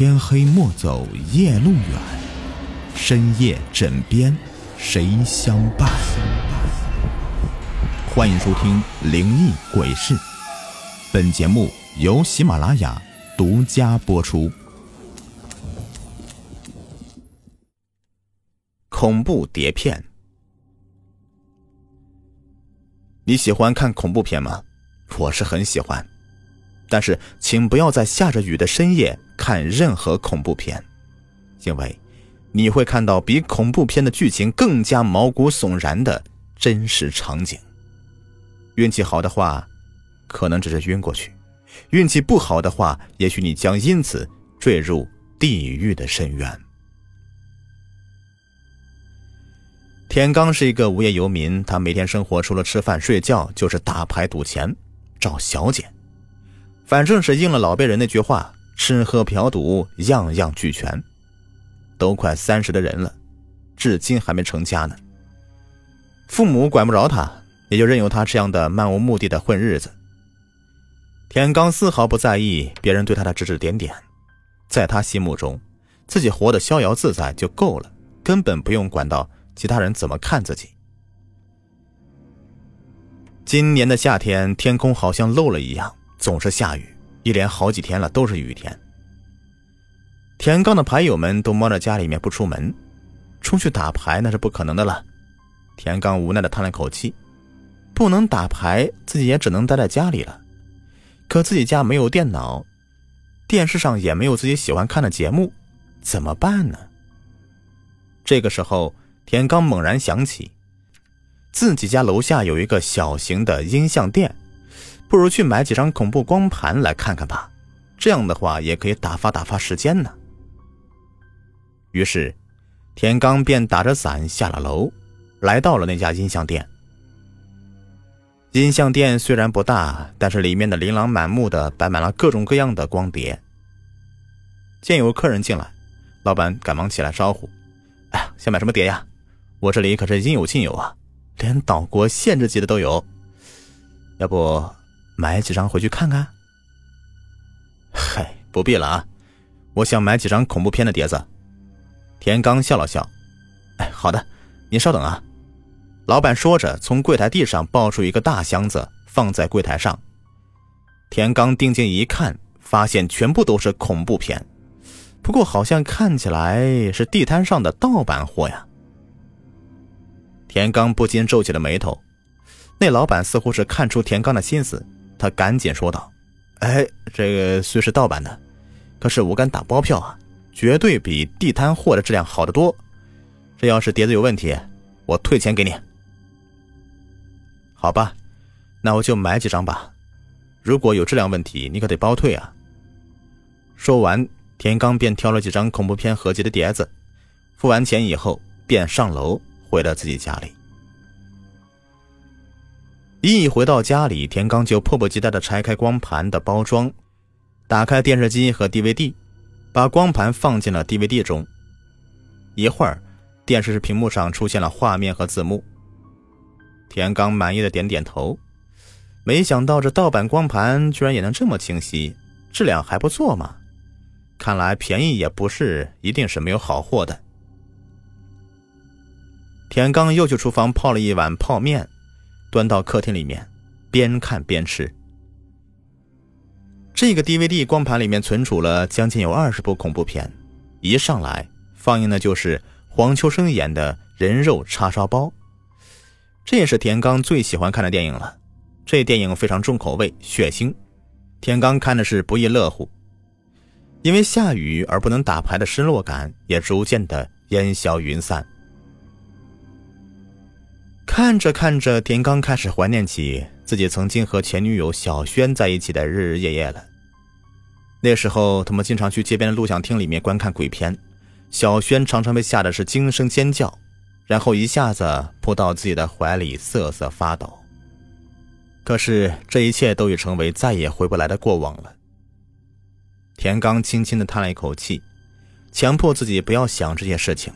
天黑莫走夜路远，深夜枕边谁相伴？欢迎收听《灵异鬼事》，本节目由喜马拉雅独家播出。恐怖碟片，你喜欢看恐怖片吗？我是很喜欢。但是，请不要在下着雨的深夜看任何恐怖片，因为你会看到比恐怖片的剧情更加毛骨悚然的真实场景。运气好的话，可能只是晕过去；运气不好的话，也许你将因此坠入地狱的深渊。田刚是一个无业游民，他每天生活除了吃饭睡觉，就是打牌赌钱，找小姐。反正是应了老辈人那句话：“吃喝嫖赌样样俱全。”都快三十的人了，至今还没成家呢。父母管不着他，也就任由他这样的漫无目的的混日子。田刚丝毫不在意别人对他的指指点点，在他心目中，自己活得逍遥自在就够了，根本不用管到其他人怎么看自己。今年的夏天，天空好像漏了一样。总是下雨，一连好几天了都是雨天。田刚的牌友们都猫在家里面不出门，出去打牌那是不可能的了。田刚无奈的叹了口气，不能打牌，自己也只能待在家里了。可自己家没有电脑，电视上也没有自己喜欢看的节目，怎么办呢？这个时候，田刚猛然想起，自己家楼下有一个小型的音像店。不如去买几张恐怖光盘来看看吧，这样的话也可以打发打发时间呢。于是，田刚便打着伞下了楼，来到了那家音像店。音像店虽然不大，但是里面的琳琅满目的摆满了各种各样的光碟。见有客人进来，老板赶忙起来招呼：“哎呀，想买什么碟呀？我这里可是应有尽有啊，连岛国限制级的都有。要不……”买几张回去看看。嗨，不必了啊！我想买几张恐怖片的碟子。田刚笑了笑，哎，好的，您稍等啊。老板说着，从柜台地上抱出一个大箱子，放在柜台上。田刚定睛一看，发现全部都是恐怖片，不过好像看起来是地摊上的盗版货呀。田刚不禁皱起了眉头。那老板似乎是看出田刚的心思。他赶紧说道：“哎，这个虽是盗版的，可是我敢打包票啊，绝对比地摊货的质量好得多。这要是碟子有问题，我退钱给你。好吧，那我就买几张吧。如果有质量问题，你可得包退啊。”说完，田刚便挑了几张恐怖片合集的碟子，付完钱以后，便上楼回了自己家里。一回到家里，田刚就迫不及待地拆开光盘的包装，打开电视机和 DVD，把光盘放进了 DVD 中。一会儿，电视屏幕上出现了画面和字幕。田刚满意的点点头，没想到这盗版光盘居然也能这么清晰，质量还不错嘛！看来便宜也不是一定是没有好货的。田刚又去厨房泡了一碗泡面。端到客厅里面，边看边吃。这个 DVD 光盘里面存储了将近有二十部恐怖片，一上来放映的就是黄秋生演的人肉叉烧包，这也是田刚最喜欢看的电影了。这电影非常重口味、血腥，田刚看的是不亦乐乎。因为下雨而不能打牌的失落感也逐渐的烟消云散。看着看着，田刚开始怀念起自己曾经和前女友小轩在一起的日日夜夜了。那时候，他们经常去街边的录像厅里面观看鬼片，小轩常常被吓得是惊声尖叫，然后一下子扑到自己的怀里瑟瑟发抖。可是，这一切都已成为再也回不来的过往了。田刚轻轻的叹了一口气，强迫自己不要想这些事情。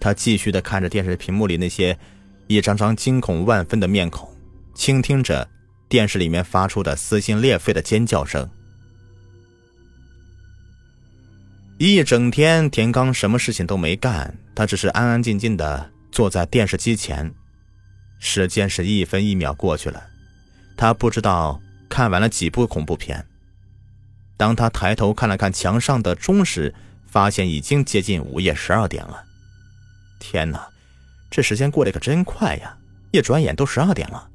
他继续的看着电视屏幕里那些。一张张惊恐万分的面孔，倾听着电视里面发出的撕心裂肺的尖叫声。一整天，田刚什么事情都没干，他只是安安静静的坐在电视机前。时间是一分一秒过去了，他不知道看完了几部恐怖片。当他抬头看了看墙上的钟时，发现已经接近午夜十二点了。天哪，这时间过得可真快呀！一转眼都十二点了。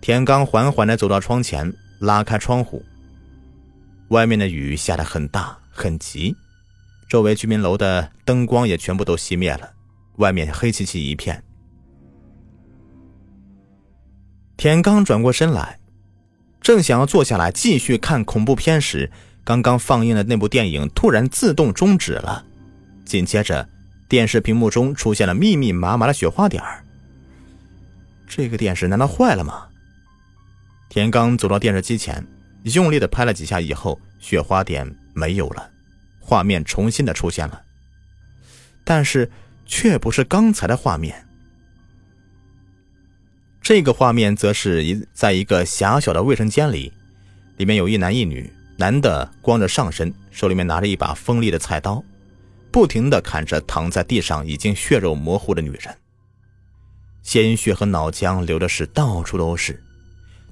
田刚缓缓的走到窗前，拉开窗户。外面的雨下得很大很急，周围居民楼的灯光也全部都熄灭了，外面黑漆漆一片。田刚转过身来，正想要坐下来继续看恐怖片时，刚刚放映的那部电影突然自动终止了。紧接着，电视屏幕中出现了密密麻麻的雪花点儿。这个电视难道坏了吗？田刚走到电视机前，用力的拍了几下以后，雪花点没有了，画面重新的出现了，但是却不是刚才的画面。这个画面则是一在一个狭小的卫生间里，里面有一男一女，男的光着上身，手里面拿着一把锋利的菜刀，不停的砍着躺在地上已经血肉模糊的女人，鲜血和脑浆流的是到处都是。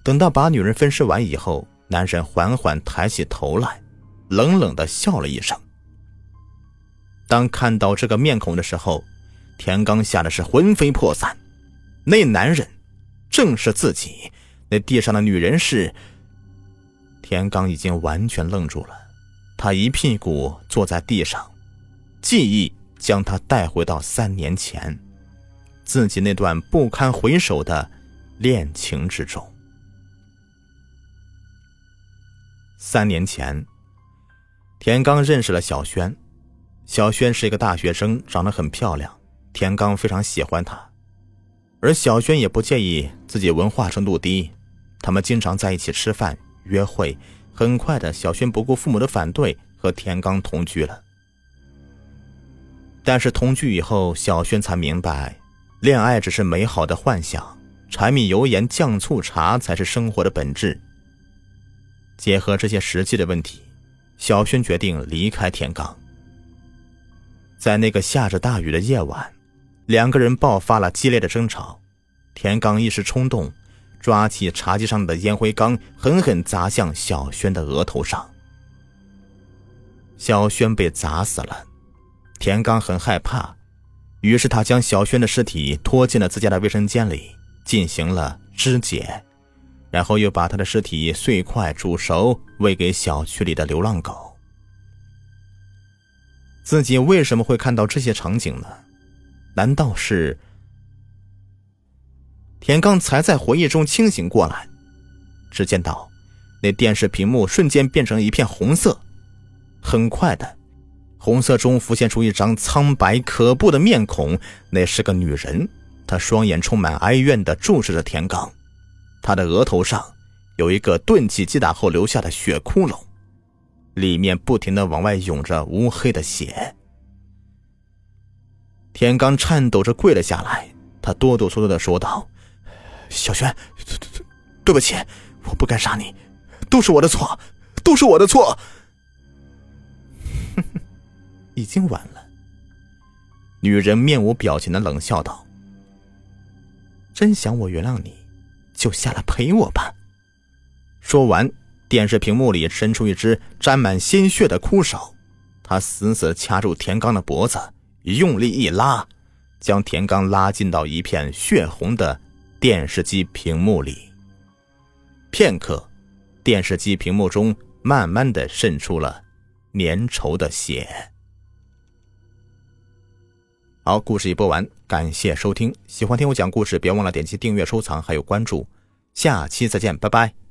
等到把女人分尸完以后，男人缓缓抬起头来，冷冷的笑了一声。当看到这个面孔的时候，田刚吓得是魂飞魄散。那男人。正是自己，那地上的女人是。田刚已经完全愣住了，他一屁股坐在地上，记忆将他带回到三年前，自己那段不堪回首的恋情之中。三年前，田刚认识了小轩，小轩是一个大学生，长得很漂亮，田刚非常喜欢她。而小轩也不介意自己文化程度低，他们经常在一起吃饭、约会。很快的，小轩不顾父母的反对，和田刚同居了。但是同居以后，小轩才明白，恋爱只是美好的幻想，柴米油盐酱醋茶才是生活的本质。结合这些实际的问题，小轩决定离开田刚。在那个下着大雨的夜晚。两个人爆发了激烈的争吵，田刚一时冲动，抓起茶几上的烟灰缸，狠狠砸向小轩的额头上。小轩被砸死了，田刚很害怕，于是他将小轩的尸体拖进了自家的卫生间里，进行了肢解，然后又把他的尸体碎块煮熟，喂给小区里的流浪狗。自己为什么会看到这些场景呢？难道是？田刚才在回忆中清醒过来，只见到那电视屏幕瞬间变成一片红色，很快的，红色中浮现出一张苍白可怖的面孔，那是个女人，她双眼充满哀怨的注视着田刚，她的额头上有一个钝器击打后留下的血窟窿，里面不停的往外涌着乌黑的血。田刚颤抖着跪了下来，他哆哆嗦嗦的说道：“小轩，对不起，我不该杀你，都是我的错，都是我的错。”已经晚了。女人面无表情的冷笑道：“真想我原谅你，就下来陪我吧。”说完，电视屏幕里伸出一只沾满鲜血的枯手，他死死掐住田刚的脖子。用力一拉，将田刚拉进到一片血红的电视机屏幕里。片刻，电视机屏幕中慢慢的渗出了粘稠的血。好，故事已播完，感谢收听。喜欢听我讲故事，别忘了点击订阅、收藏还有关注。下期再见，拜拜。